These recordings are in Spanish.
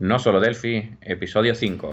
No solo Delphi, episodio 5.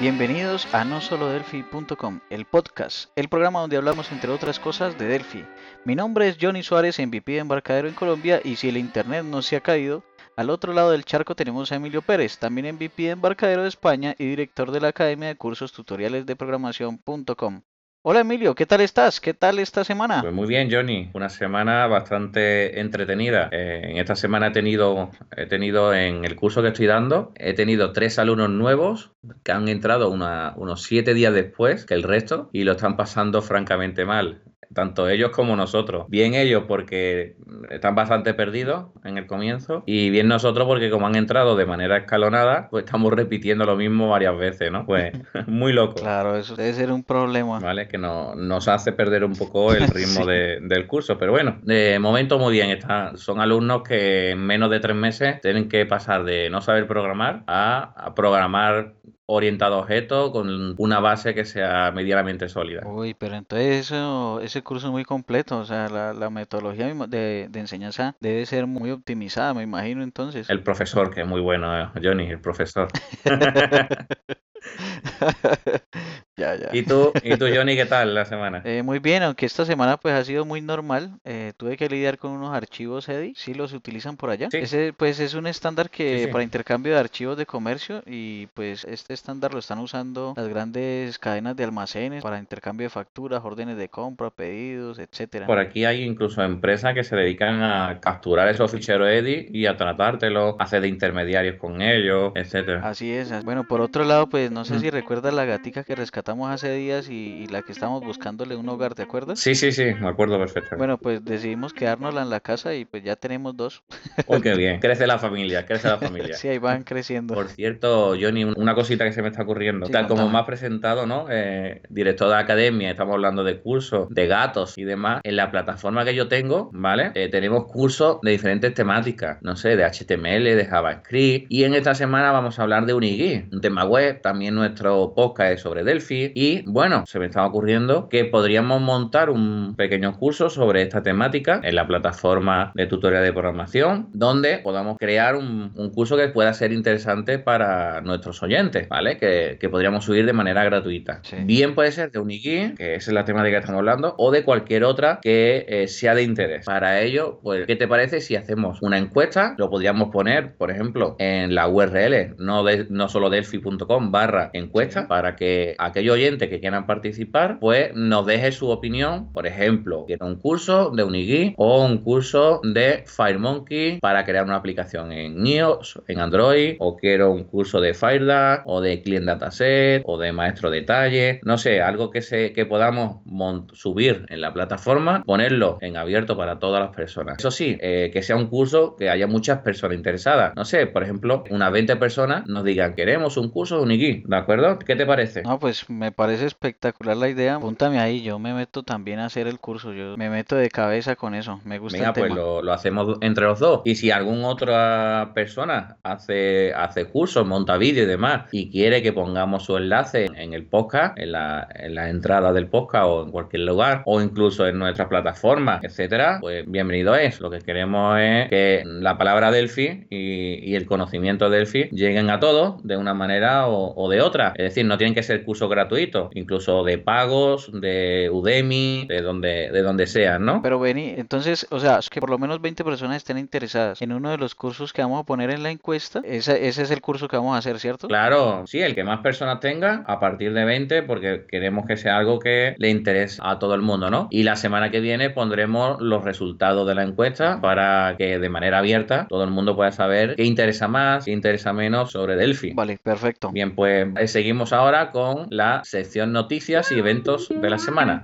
Bienvenidos a no solo delphi.com, el podcast, el programa donde hablamos entre otras cosas de Delphi. Mi nombre es Johnny Suárez, MVP de Embarcadero en Colombia y si el internet no se ha caído, al otro lado del charco tenemos a Emilio Pérez, también MVP de Embarcadero de España y director de la Academia de Cursos Tutoriales de Programación.com. Hola Emilio, ¿qué tal estás? ¿Qué tal esta semana? Pues muy bien, Johnny. Una semana bastante entretenida. Eh, en esta semana he tenido, he tenido en el curso que estoy dando, he tenido tres alumnos nuevos que han entrado unos siete días después que el resto y lo están pasando francamente mal tanto ellos como nosotros. Bien ellos porque están bastante perdidos en el comienzo y bien nosotros porque como han entrado de manera escalonada, pues estamos repitiendo lo mismo varias veces, ¿no? Pues muy loco. Claro, eso debe ser un problema. Vale, que no, nos hace perder un poco el ritmo del curso, pero bueno, de momento muy bien. Está, son alumnos que en menos de tres meses tienen que pasar de no saber programar a, a programar orientado a objetos con una base que sea medianamente sólida. Uy, pero entonces eso, ese curso es muy completo, o sea, la, metodología de, de, enseñanza debe ser muy optimizada, me imagino entonces. El profesor, que es muy bueno, eh, Johnny, el profesor. Ya, ya. ¿Y tú, ¿Y tú, Johnny, qué tal la semana? Eh, muy bien, aunque esta semana pues ha sido muy normal. Eh, tuve que lidiar con unos archivos EDI. ¿Sí los utilizan por allá? Sí. Ese pues es un estándar que para intercambio de archivos de comercio y pues este estándar lo están usando las grandes cadenas de almacenes para intercambio de facturas, órdenes de compra, pedidos, etcétera. Por aquí hay incluso empresas que se dedican a capturar esos ficheros EDI y a tratártelos, hacer de intermediarios con ellos, etcétera. Así es. Bueno, por otro lado, pues no sé si recuerdas la gatica que rescató estamos hace días y, la que estamos buscándole un hogar, ¿te acuerdas? Sí, sí, sí, me acuerdo perfectamente. Bueno, pues decidimos quedárnosla en la casa y pues ya tenemos dos. ¡Oh, qué bien! Crece la familia, crece la familia. sí, ahí van creciendo. Por cierto, Johnny, una cosita que se me está ocurriendo. Tal como me has presentado, ¿no? Eh, director de academia, estamos hablando de cursos, de gatos y demás. En la plataforma que yo tengo, ¿vale? Eh, tenemos cursos de diferentes temáticas, no sé, de HTML, de JavaScript. Y en esta semana vamos a hablar de Unigui, un tema web. También nuestro podcast sobre Delphi y bueno, se me estaba ocurriendo que podríamos montar un pequeño curso sobre esta temática en la plataforma de tutorial de programación donde podamos crear un, curso que pueda ser interesante para nuestros oyentes, ¿vale? Que, podríamos subir de manera gratuita. Bien puede ser de Unigui, que es la temática que estamos hablando, o de cualquier otra que eh, sea de interés. Para ello, pues, ¿qué te parece si hacemos una encuesta? Lo podríamos poner, por ejemplo, en la URL, no, de, no solo delphi.com barra encuesta, para que aquellos oyentes que quieran participar, pues nos deje su opinión. Por ejemplo, quiero un curso de Unigui o un curso de FireMonkey para crear una aplicación en iOS, en Android, o quiero un curso de FireDAS o de Client Dataset o de Maestro Detalle, no sé, algo que se que podamos subir en la plataforma, ponerlo en abierto para todas las personas. Eso sí, eh, que sea un curso que haya muchas personas interesadas. No sé, por ejemplo, unas 20 personas nos digan, queremos un curso de Unigui, ¿de acuerdo? ¿Qué te parece? No, pues me parece espectacular la idea. Apúntame ahí, yo me meto también a hacer el curso. Yo me meto de cabeza con eso. Me gusta Venga, pues Lo, hacemos entre los dos. Y si alguna otra persona hace, hace cursos, monta vídeo y demás, y quiere que pongamos su enlace en el podcast, en la, en la entrada del podcast o en cualquier lugar, o incluso en nuestra plataforma, etcétera, pues bienvenido es. Lo que queremos es que la palabra Delphi y, el conocimiento de Delphi lleguen a todos de una manera o, o de otra. Es decir, no tienen que ser cursos gratuitos incluso de pagos, de Udemy, de donde, de donde sean, ¿no? Pero Beni, entonces, o sea, que por lo menos 20 personas estén interesadas en uno de los cursos que vamos a poner en la encuesta, ese, ese es el curso que vamos a hacer, ¿cierto? Claro, sí, el que más personas tenga a partir de 20, porque queremos que sea algo que le interese a todo el mundo, ¿no? Y la semana que viene pondremos los resultados de la encuesta para que de manera abierta todo el mundo pueda saber qué interesa más, qué interesa menos sobre Delphi. Vale, perfecto. Bien, pues seguimos ahora con la sección noticias y eventos de la semana.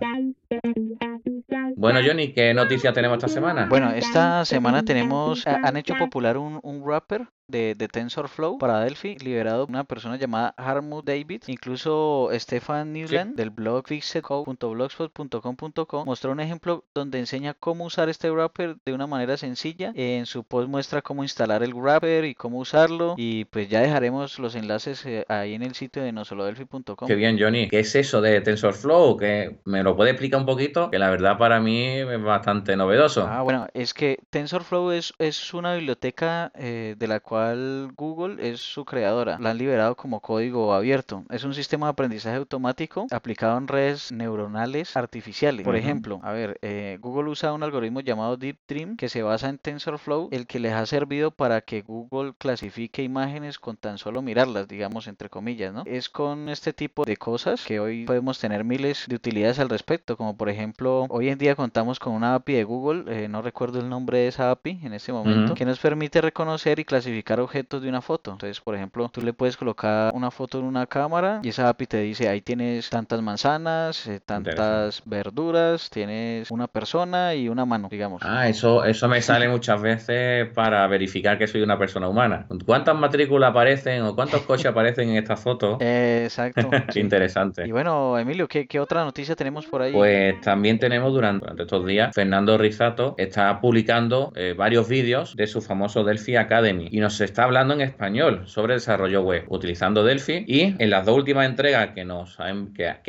Bueno, Johnny, ¿qué noticias tenemos esta semana? Bueno, esta semana tenemos, han hecho popular un, un rapper de, TensorFlow para Delphi, liberado una persona llamada Harmut David. Incluso Stefan Newland del blog fixedcode.blogspot.com.co mostró un ejemplo donde enseña cómo usar este wrapper de una manera sencilla. En su post muestra cómo instalar el wrapper y cómo usarlo. Y pues ya dejaremos los enlaces eh, ahí en el sitio de nosolodelphi.com. Qué bien, Johnny. ¿Qué es eso de TensorFlow? Que me lo puede explicar un poquito, que la verdad para mí es bastante novedoso. Ah, bueno, es que TensorFlow es, es una biblioteca eh, de la cual Google es su creadora. La han liberado como código abierto. Es un sistema de aprendizaje automático aplicado en redes neuronales artificiales. Por ejemplo, a ver, eh, Google usa un algoritmo llamado Deep Dream que se basa en TensorFlow, el que les ha servido para que Google clasifique imágenes con tan solo mirarlas, digamos, entre comillas, ¿no? Es con este tipo de cosas que hoy podemos tener miles de utilidades al respecto, como por ejemplo, hoy en día contamos con una API de Google, eh, no recuerdo el nombre de esa API en este momento, que nos permite reconocer y clasificar objetos de una foto. Entonces, por ejemplo, tú le puedes colocar una foto en una cámara y esa API te dice, ahí tienes tantas manzanas, eh, tantas verduras, tienes una persona y una mano, digamos. Ah, eso, eso me sale muchas veces para verificar que soy una persona humana. ¿Cuántas matrículas aparecen o cuántos coches aparecen en esta foto? exacto. Qué interesante. Y bueno, Emilio, ¿qué, otra noticia tenemos por ahí? Pues también tenemos durante, estos días, Fernando Rizato está publicando eh, varios vídeos de su famoso Delphi Academy y nos está hablando en español sobre desarrollo web utilizando Delphi y en las dos últimas entregas que nos ha,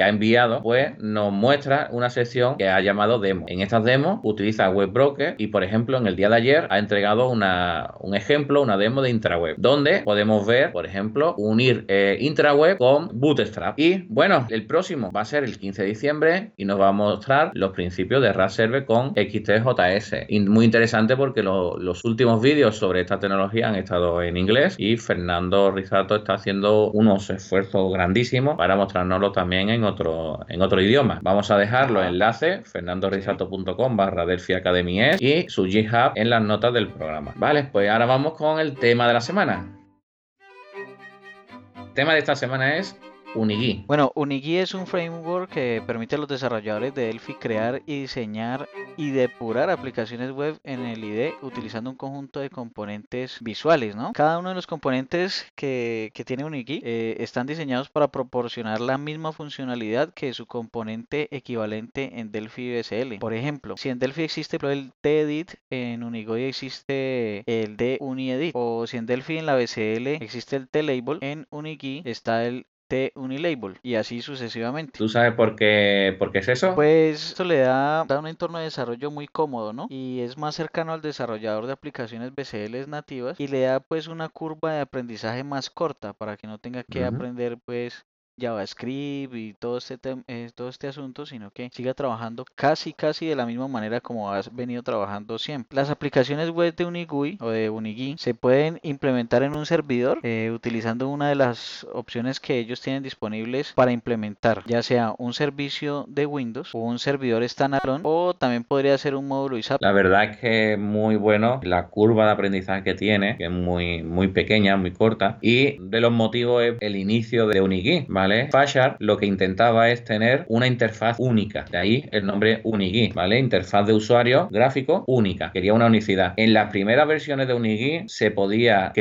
enviado pues nos muestra una sección que ha llamado demo. En estas demos utiliza WebBroker y por ejemplo en el día de ayer ha entregado una, un ejemplo, una demo de intraweb donde podemos ver por ejemplo unir eh, intraweb con Bootstrap y bueno el próximo va a ser el 15 de diciembre y nos va a mostrar los principios de RAS Server con XTJS muy interesante porque los últimos vídeos sobre esta tecnología han estado en inglés y Fernando Rizato está haciendo unos esfuerzos grandísimos para mostrárnoslo también en otro, en otro idioma. Vamos a dejar los enlaces, fernandorizato.com barra Delphi y su GitHub en las notas del programa. Vale, pues ahora vamos con el tema de la semana. El tema de esta semana es Unigui. Bueno, Unigui es un framework que permite a los desarrolladores de Delphi crear y diseñar y depurar aplicaciones web en el IDE utilizando un conjunto de componentes visuales, ¿no? Cada uno de los componentes que, tiene Unigui eh, están diseñados para proporcionar la misma funcionalidad que su componente equivalente en Delphi BSL. Por ejemplo, si en Delphi existe el TEdit, en Unigui existe el DUniEdit. O si en Delphi en la BSL existe el TLabel, en Unigui está el T Unilabel y así sucesivamente. ¿Tú sabes por qué, por qué es eso? Pues esto le da, da, un entorno de desarrollo muy cómodo, ¿no? Y es más cercano al desarrollador de aplicaciones BCL nativas y le da pues una curva de aprendizaje más corta para que no tenga que aprender pues JavaScript y todo este, eh, todo este asunto, sino que siga trabajando casi casi de la misma manera como has venido trabajando siempre. Las aplicaciones web de Unigui o de Unigui se pueden implementar en un servidor eh, utilizando una de las opciones que ellos tienen disponibles para implementar, ya sea un servicio de Windows o un servidor standalone o también podría ser un módulo ISAP. La verdad es que es muy bueno la curva de aprendizaje que tiene, que es muy, muy pequeña, muy corta y de los motivos es el inicio de Unigui, ¿vale? ¿Vale? lo que intentaba es tener una interfaz única, de ahí el nombre Unigui, ¿vale? Interfaz de usuario gráfico única, quería una unicidad. En las primeras versiones de Unigui se podía,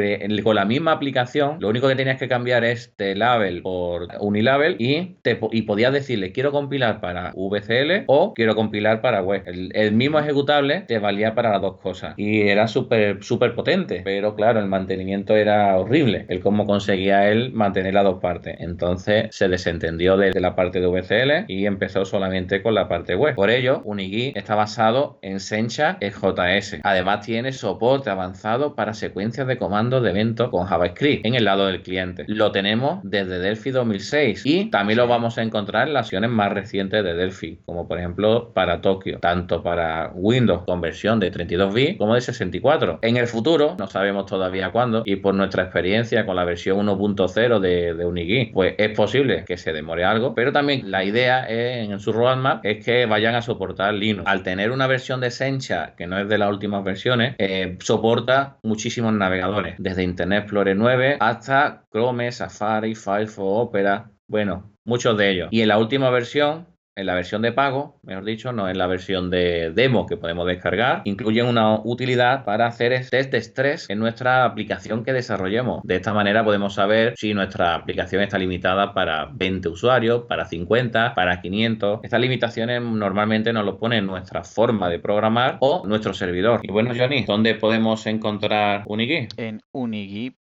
con la misma aplicación, lo único que tenías que cambiar es T-Label por Unilabel y, te, y podías decirle quiero compilar para VCL o quiero compilar para web. El, mismo ejecutable te valía para las dos cosas y era súper súper potente, pero claro, el mantenimiento era horrible, el cómo conseguía él mantener las dos partes. Entonces se desentendió de, la parte de VCL y empezó solamente con la parte web. Por ello, Unigui está basado en Sencha JS. Además tiene soporte avanzado para secuencias de comandos de eventos con JavaScript en el lado del cliente. Lo tenemos desde Delphi 2006 y también lo vamos a encontrar en las versiones más recientes de Delphi, como por ejemplo para Tokio, tanto para Windows con versión de 32 bits como de 64. En el futuro, no sabemos todavía cuándo, y por nuestra experiencia con la versión 1.0 de, de Unigui, pues es posible que se demore algo, pero también la idea en su roadmap es que vayan a soportar Linux. Al tener una versión de Sencha que no es de las últimas versiones, eh, soporta muchísimos navegadores, desde Internet Explorer 9 hasta Chrome, Safari, Firefox, Opera, bueno, muchos de ellos. Y en la última versión en la versión de pago, mejor dicho, no en la versión de demo que podemos descargar, incluyen una utilidad para hacer test de estrés en nuestra aplicación que desarrollemos. De esta manera podemos saber si nuestra aplicación está limitada para 20 usuarios, para 50, para 500. Estas limitaciones normalmente nos lo pone nuestra forma de programar o nuestro servidor. Y bueno, Johnny, ¿dónde podemos encontrar Unigui? En unigui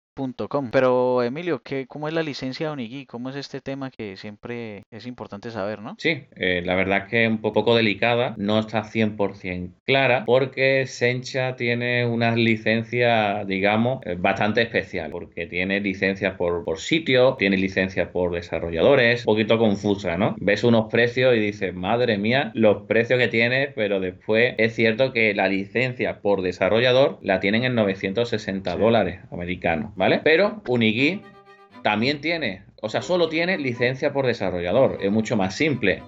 pero Emilio, ¿qué, ¿cómo es la licencia de Onigui? ¿Cómo es este tema que siempre es importante saber, no? Sí, eh, la verdad que es un poco delicada, no está 100% clara porque Sencha tiene unas licencias, digamos, eh, bastante especial porque tiene licencias por, por sitio, tiene licencias por desarrolladores, un poquito confusa, ¿no? Ves unos precios y dices, madre mía, los precios que tiene, pero después es cierto que la licencia por desarrollador la tienen en 960 dólares americanos. Pero Unigui también tiene, o sea, solo tiene licencia por desarrollador, es mucho más simple.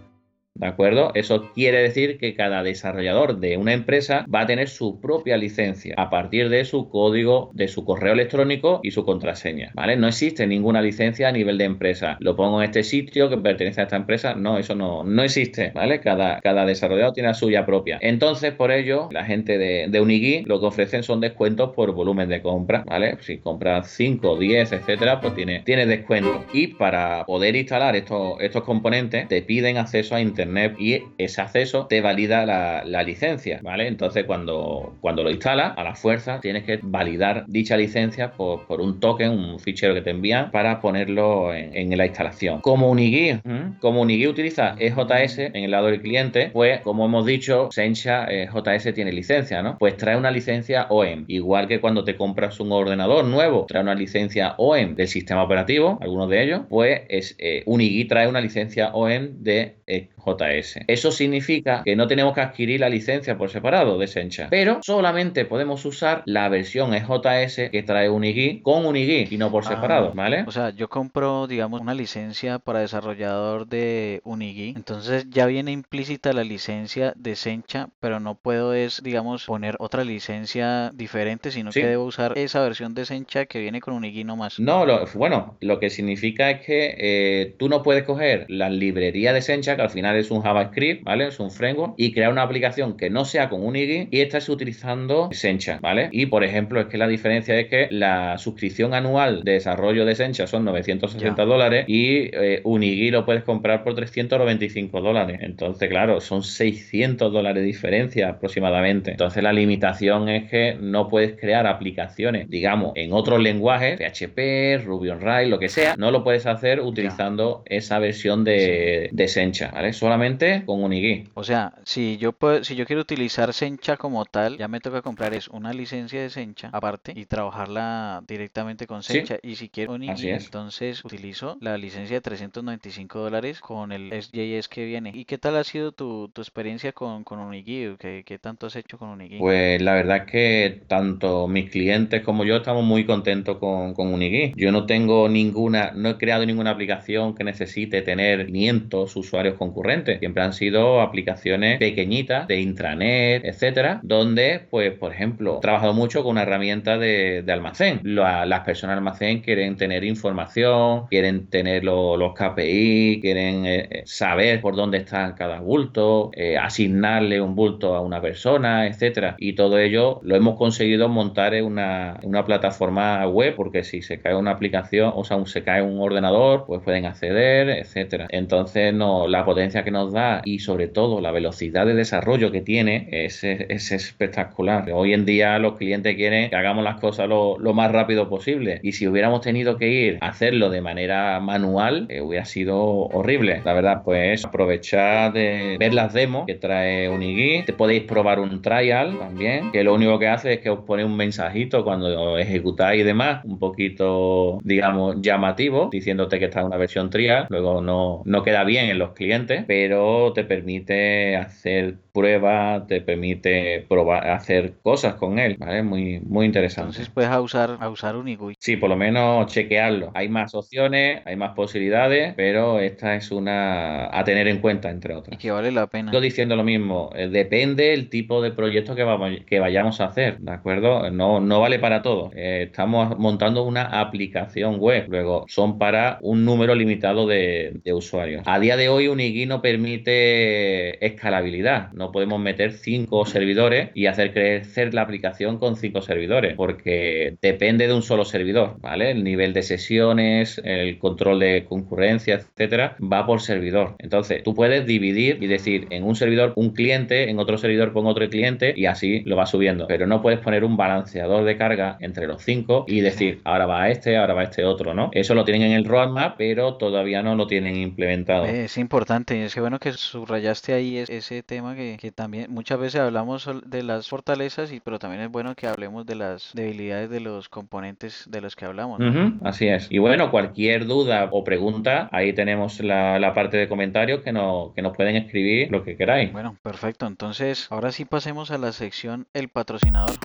¿De acuerdo? Eso quiere decir que cada desarrollador de una empresa va a tener su propia licencia a partir de su código, de su correo electrónico y su contraseña. ¿Vale? No existe ninguna licencia a nivel de empresa. Lo pongo en este sitio que pertenece a esta empresa. No, eso no, no existe. ¿Vale? Cada, cada desarrollador tiene la suya propia. Entonces, por ello, la gente de, de Unigui lo que ofrecen son descuentos por volumen de compra. ¿Vale? Si compras 5, 10, etcétera, pues tiene, tiene descuento. Y para poder instalar estos, estos componentes, te piden acceso a Internet y ese acceso te valida la, licencia, ¿vale? Entonces cuando, cuando lo instalas, a la fuerza tienes que validar dicha licencia por, un token, un fichero que te envían para ponerlo en, la instalación. Como Unigui, como Unigui utiliza EJS en el lado del cliente, pues como hemos dicho, Sencha eh, JS tiene licencia, ¿no? Pues trae una licencia OEM, igual que cuando te compras un ordenador nuevo, trae una licencia OEM del sistema operativo, algunos de ellos, pues es, eh, Unigui trae una licencia OEM de eh, JS. Eso significa que no tenemos que adquirir la licencia por separado de Sencha, pero solamente podemos usar la versión EJS que trae Unigui con Unigui y no por ah, separado, ¿vale? O sea, yo compro, digamos, una licencia para desarrollador de Unigui, entonces ya viene implícita la licencia de Sencha, pero no puedo es, digamos, poner otra licencia diferente, sino que debo usar esa versión de Sencha que viene con Unigui nomás. No, bueno, lo que significa es que eh, tú no puedes coger la librería de Sencha, que al final es un JavaScript, ¿vale? Es un framework y crear una aplicación que no sea con Unigui y estás utilizando Sencha, ¿vale? Y por ejemplo, es que la diferencia es que la suscripción anual de desarrollo de Sencha son 960 dólares y eh, Unigui lo puedes comprar por 395 dólares. Entonces, claro, son 600 dólares de diferencia aproximadamente. Entonces, la limitación es que no puedes crear aplicaciones, digamos, en otros lenguajes, PHP, Ruby on Rails, lo que sea, no lo puedes hacer utilizando esa versión de, de Sencha, ¿vale? Solamente con Unigui. O sea, si yo si yo quiero utilizar Sencha como tal, ya me toca comprar es una licencia de Sencha aparte y trabajarla directamente con Sencha. Y si quiero Unigui, entonces utilizo la licencia de 395 dólares con el SJS que viene. ¿Y qué tal ha sido tu, experiencia con, con Unigui? ¿Qué, ¿Qué, tanto has hecho con Unigui? Pues la verdad es que tanto mis clientes como yo estamos muy contentos con, con Unigui. Yo no tengo ninguna, no he creado ninguna aplicación que necesite tener 500 usuarios concurrentes Siempre han sido aplicaciones pequeñitas de intranet, etcétera, donde, pues, por ejemplo, he trabajado mucho con una herramienta de, almacén. las personas almacén quieren tener información, quieren tener los KPI, quieren eh, eh, saber por dónde está cada bulto, eh, asignarle un bulto a una persona, etcétera. Y todo ello lo hemos conseguido montar en una, una plataforma web, porque si se cae una aplicación, o sea, se cae un ordenador, pues pueden acceder, etcétera. Entonces, no, la potencia que nos da y sobre todo la velocidad de desarrollo que tiene es, es, espectacular. Hoy en día los clientes quieren que hagamos las cosas lo, más rápido posible y si hubiéramos tenido que ir a hacerlo de manera manual eh, hubiera sido horrible. La verdad, pues aprovechar de ver las demos que trae Unigui. Te podéis probar un trial también, que lo único que hace es que os pone un mensajito cuando ejecutáis y demás, un poquito, digamos, llamativo, diciéndote que está en una versión trial. Luego no, no queda bien en los clientes, pero te permite hacer pruebas, te permite probar, hacer cosas con él, ¿vale? Muy, muy interesante. Entonces puedes a usar, a usar un GUI. Sí, por lo menos chequearlo. Hay más opciones, hay más posibilidades, pero esta es una a tener en cuenta, entre otras. Y que vale la pena. Yo diciendo lo mismo, eh, depende el tipo de proyecto que, vamos, que vayamos a hacer, ¿de acuerdo? No, no vale para todo. Eh, estamos montando una aplicación web, luego son para un número limitado de, usuarios. A día de hoy Unigui no permite escalabilidad, no podemos meter cinco servidores y hacer crecer la aplicación con cinco servidores, porque depende de un solo servidor, ¿vale? El nivel de sesiones, el control de concurrencia, etcétera, va por servidor. Entonces, tú puedes dividir y decir en un servidor un cliente, en otro servidor pongo otro cliente y así lo va subiendo. Pero no puedes poner un balanceador de carga entre los cinco y decir, ahora va este, ahora va este otro, ¿no? Eso lo tienen en el roadmap, pero todavía no lo tienen implementado. Es importante, es que bueno que subrayaste ahí ese tema que, también muchas veces hablamos de las fortalezas, y pero también es bueno que hablemos de las debilidades de los componentes de los que hablamos. así es. Y bueno, cualquier duda o pregunta, ahí tenemos la, la parte de comentarios que, no, que nos pueden escribir lo que queráis. Bueno, perfecto. Entonces, ahora sí pasemos a la sección El patrocinador.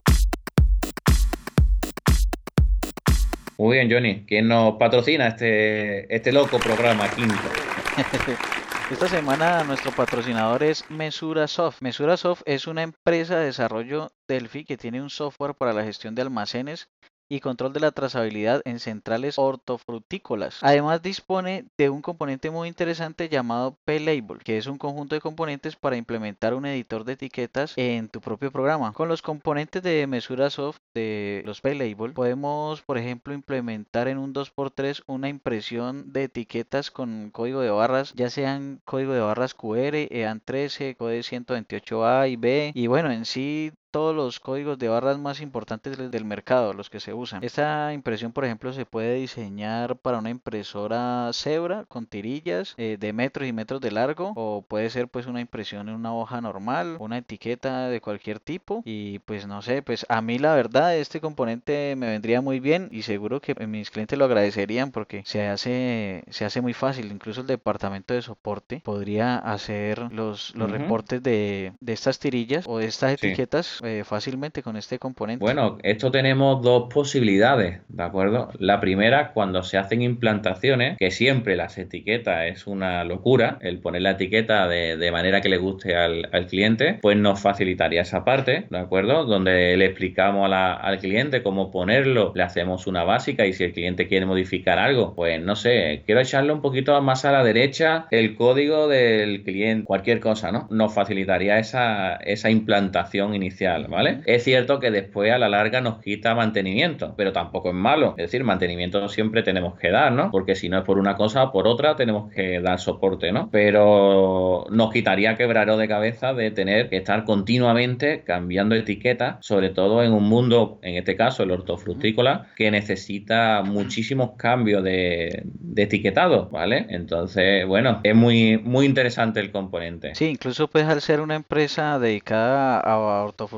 Muy bien, Johnny. ¿Quién nos patrocina este, este loco programa quinto? Esta semana nuestro patrocinador es Mesura Soft. Mesura Soft es una empresa de desarrollo Delphi que tiene un software para la gestión de almacenes y control de la trazabilidad en centrales hortofrutícolas. Además dispone de un componente muy interesante llamado P-Label, que es un conjunto de componentes para implementar un editor de etiquetas en tu propio programa. Con los componentes de mesura soft de los P-Label podemos, por ejemplo, implementar en un 2x3 una impresión de etiquetas con código de barras, ya sean código de barras QR, EAN13, código 128A y B, y bueno, en sí todos los códigos de barras más importantes del mercado, los que se usan. Esta impresión, por ejemplo, se puede diseñar para una impresora Zebra con tirillas eh, de metros y metros de largo o puede ser pues una impresión en una hoja normal, una etiqueta de cualquier tipo. Y pues no sé, pues a mí la verdad este componente me vendría muy bien y seguro que mis clientes lo agradecerían porque se hace se hace muy fácil, incluso el departamento de soporte podría hacer los, los reportes de, de estas tirillas o de estas etiquetas eh, fácilmente con este componente. Bueno, esto tenemos dos posibilidades, ¿de acuerdo? La primera, cuando se hacen implantaciones, que siempre las etiquetas es una locura, el poner la etiqueta de, manera que le guste al, cliente, pues nos facilitaría esa parte, ¿de acuerdo? Donde le explicamos al cliente cómo ponerlo, le hacemos una básica y si el cliente quiere modificar algo, pues no sé, quiero echarle un poquito más a la derecha el código del cliente, cualquier cosa, ¿no? Nos facilitaría esa, esa implantación inicial ¿vale? Es cierto que después a la larga nos quita mantenimiento, pero tampoco es malo. Es decir, mantenimiento siempre tenemos que dar, ¿no? Porque si no es por una cosa o por otra, tenemos que dar soporte, ¿no? Pero nos quitaría quebraro de cabeza de tener que estar continuamente cambiando etiquetas, sobre todo en un mundo, en este caso el hortofrutícola, que necesita muchísimos cambios de, etiquetado, ¿vale? Entonces, bueno, es muy, muy interesante el componente. Sí, incluso pues al ser una empresa dedicada a hortofrutícola,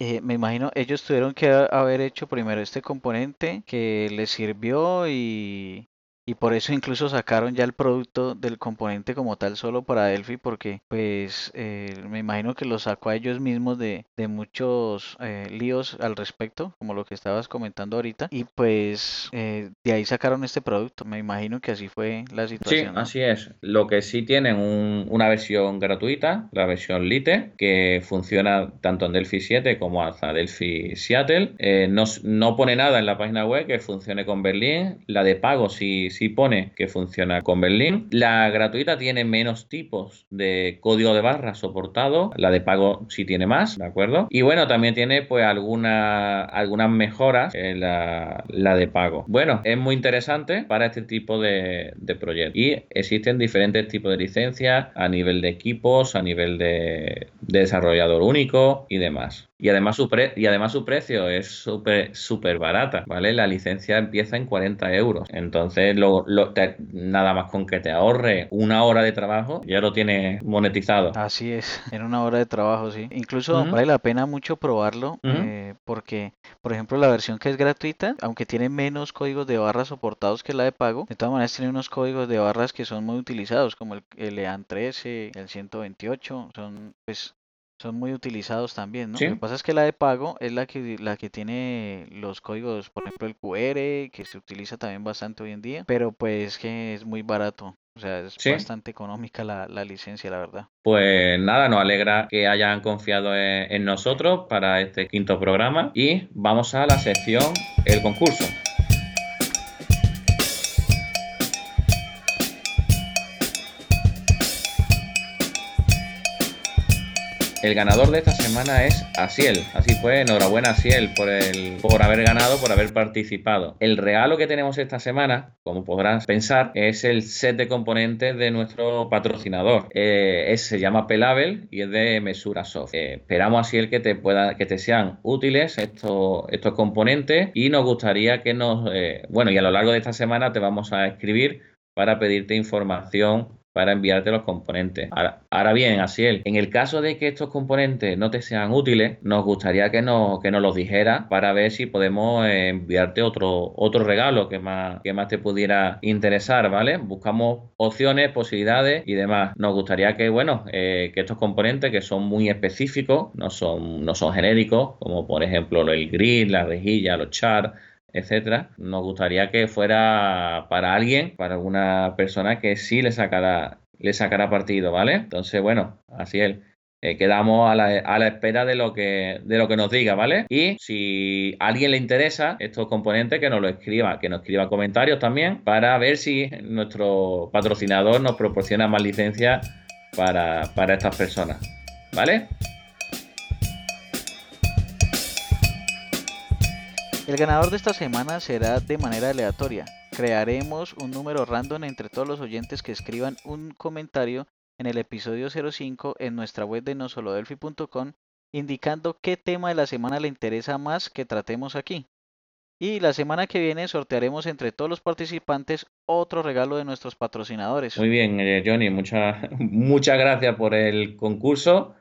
eh, me imagino ellos tuvieron que haber hecho primero este componente que les sirvió y y por eso incluso sacaron ya el producto del componente como tal solo para Delphi porque pues eh, me imagino que lo sacó a ellos mismos de, de muchos eh, líos al respecto, como lo que estabas comentando ahorita. Y pues eh, de ahí sacaron este producto. Me imagino que así fue la situación. Sí, así es. Lo que sí tienen una versión gratuita, la versión Lite, que funciona tanto en Delphi 7 como hasta Delphi Seattle. no, no pone nada en la página web que funcione con Berlín. La de pago sí si pone que funciona con Berlín. La gratuita tiene menos tipos de código de barra soportado. La de pago sí tiene más, ¿de acuerdo? Y bueno, también tiene pues alguna, algunas mejoras en la, de pago. Bueno, es muy interesante para este tipo de, de proyectos. Y existen diferentes tipos de licencias a nivel de equipos, a nivel de desarrollador único y demás. Y además su, y además su precio es súper súper barata, ¿vale? La licencia empieza en 40 euros. Entonces, lo, nada más con que te ahorre una hora de trabajo, ya lo tienes monetizado. Así es, en una hora de trabajo, sí. Incluso vale la pena mucho probarlo, eh, porque, por ejemplo, la versión que es gratuita, aunque tiene menos códigos de barras soportados que la de pago, de todas maneras tiene unos códigos de barras que son muy utilizados, como el, el EAN 13, el 128, son pues son muy utilizados también, ¿no? Lo que pasa es que la de pago es la que, la que tiene los códigos, por ejemplo, el QR, que se utiliza también bastante hoy en día, pero pues que es muy barato. O sea, es bastante económica la, licencia, la verdad. Pues nada, nos alegra que hayan confiado en nosotros para este quinto programa y vamos a la sección El concurso. El ganador de esta semana es Asiel. Así fue, enhorabuena Asiel por, el, por haber ganado, por haber participado. El regalo que tenemos esta semana, como podrás pensar, es el set de componentes de nuestro patrocinador. Eh, se llama Pelabel y es de Mesura Soft. Eh, esperamos Asiel que te, pueda, que te sean útiles estos, estos componentes y nos gustaría que nos... Eh, bueno, y a lo largo de esta semana te vamos a escribir para pedirte información para enviarte los componentes. Ahora, bien, Asiel, en el caso de que estos componentes no te sean útiles, nos gustaría que nos, que nos los dijeras para ver si podemos eh, enviarte otro, otro regalo que más, que más te pudiera interesar, ¿vale? Buscamos opciones, posibilidades y demás. Nos gustaría que, bueno, eh, que estos componentes que son muy específicos, no son, no son genéricos, como por ejemplo el grid, la rejilla, los chars, etcétera, nos gustaría que fuera para alguien, para alguna persona que sí le sacara, le sacara partido, ¿vale? Entonces, bueno, así es. Eh, quedamos a la, a la, espera de lo, que, de lo que nos diga, ¿vale? Y si a alguien le interesa estos componentes, que nos lo escriba, que nos escriba comentarios también, para ver si nuestro patrocinador nos proporciona más licencias para, para estas personas, ¿vale? El ganador de esta semana será de manera aleatoria. Crearemos un número random entre todos los oyentes que escriban un comentario en el episodio 05 en nuestra web de nosolodelfi.com indicando qué tema de la semana le interesa más que tratemos aquí. Y la semana que viene sortearemos entre todos los participantes otro regalo de nuestros patrocinadores. Muy bien, eh, Johnny, muchas muchas gracias por el concurso.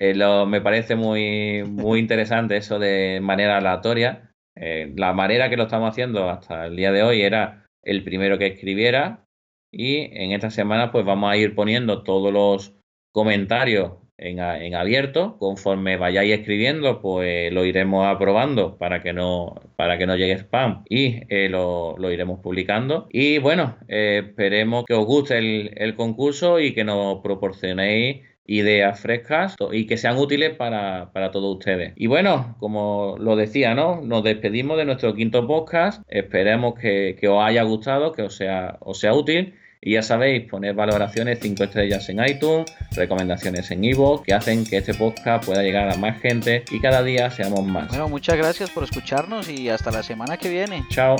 Eh, me parece muy, muy interesante eso de manera aleatoria. Eh, la manera que lo estamos haciendo hasta el día de hoy era el primero que escribiera y en esta semana pues vamos a ir poniendo todos los comentarios en, abierto. Conforme vayáis escribiendo, pues lo iremos aprobando para que no, para que no llegue spam y eh, lo, iremos publicando. Y bueno, eh, esperemos que os guste el, el concurso y que nos proporcionéis ideas frescas y que sean útiles para, todos ustedes. Y bueno, como lo decía, ¿no? Nos despedimos de nuestro quinto podcast. Esperemos que, os haya gustado, que os sea, os sea útil. Y ya sabéis, poner valoraciones 5 estrellas en iTunes, recomendaciones en Ivo, que hacen que este podcast pueda llegar a más gente y cada día seamos más. Bueno, muchas gracias por escucharnos y hasta la semana que viene. Chao.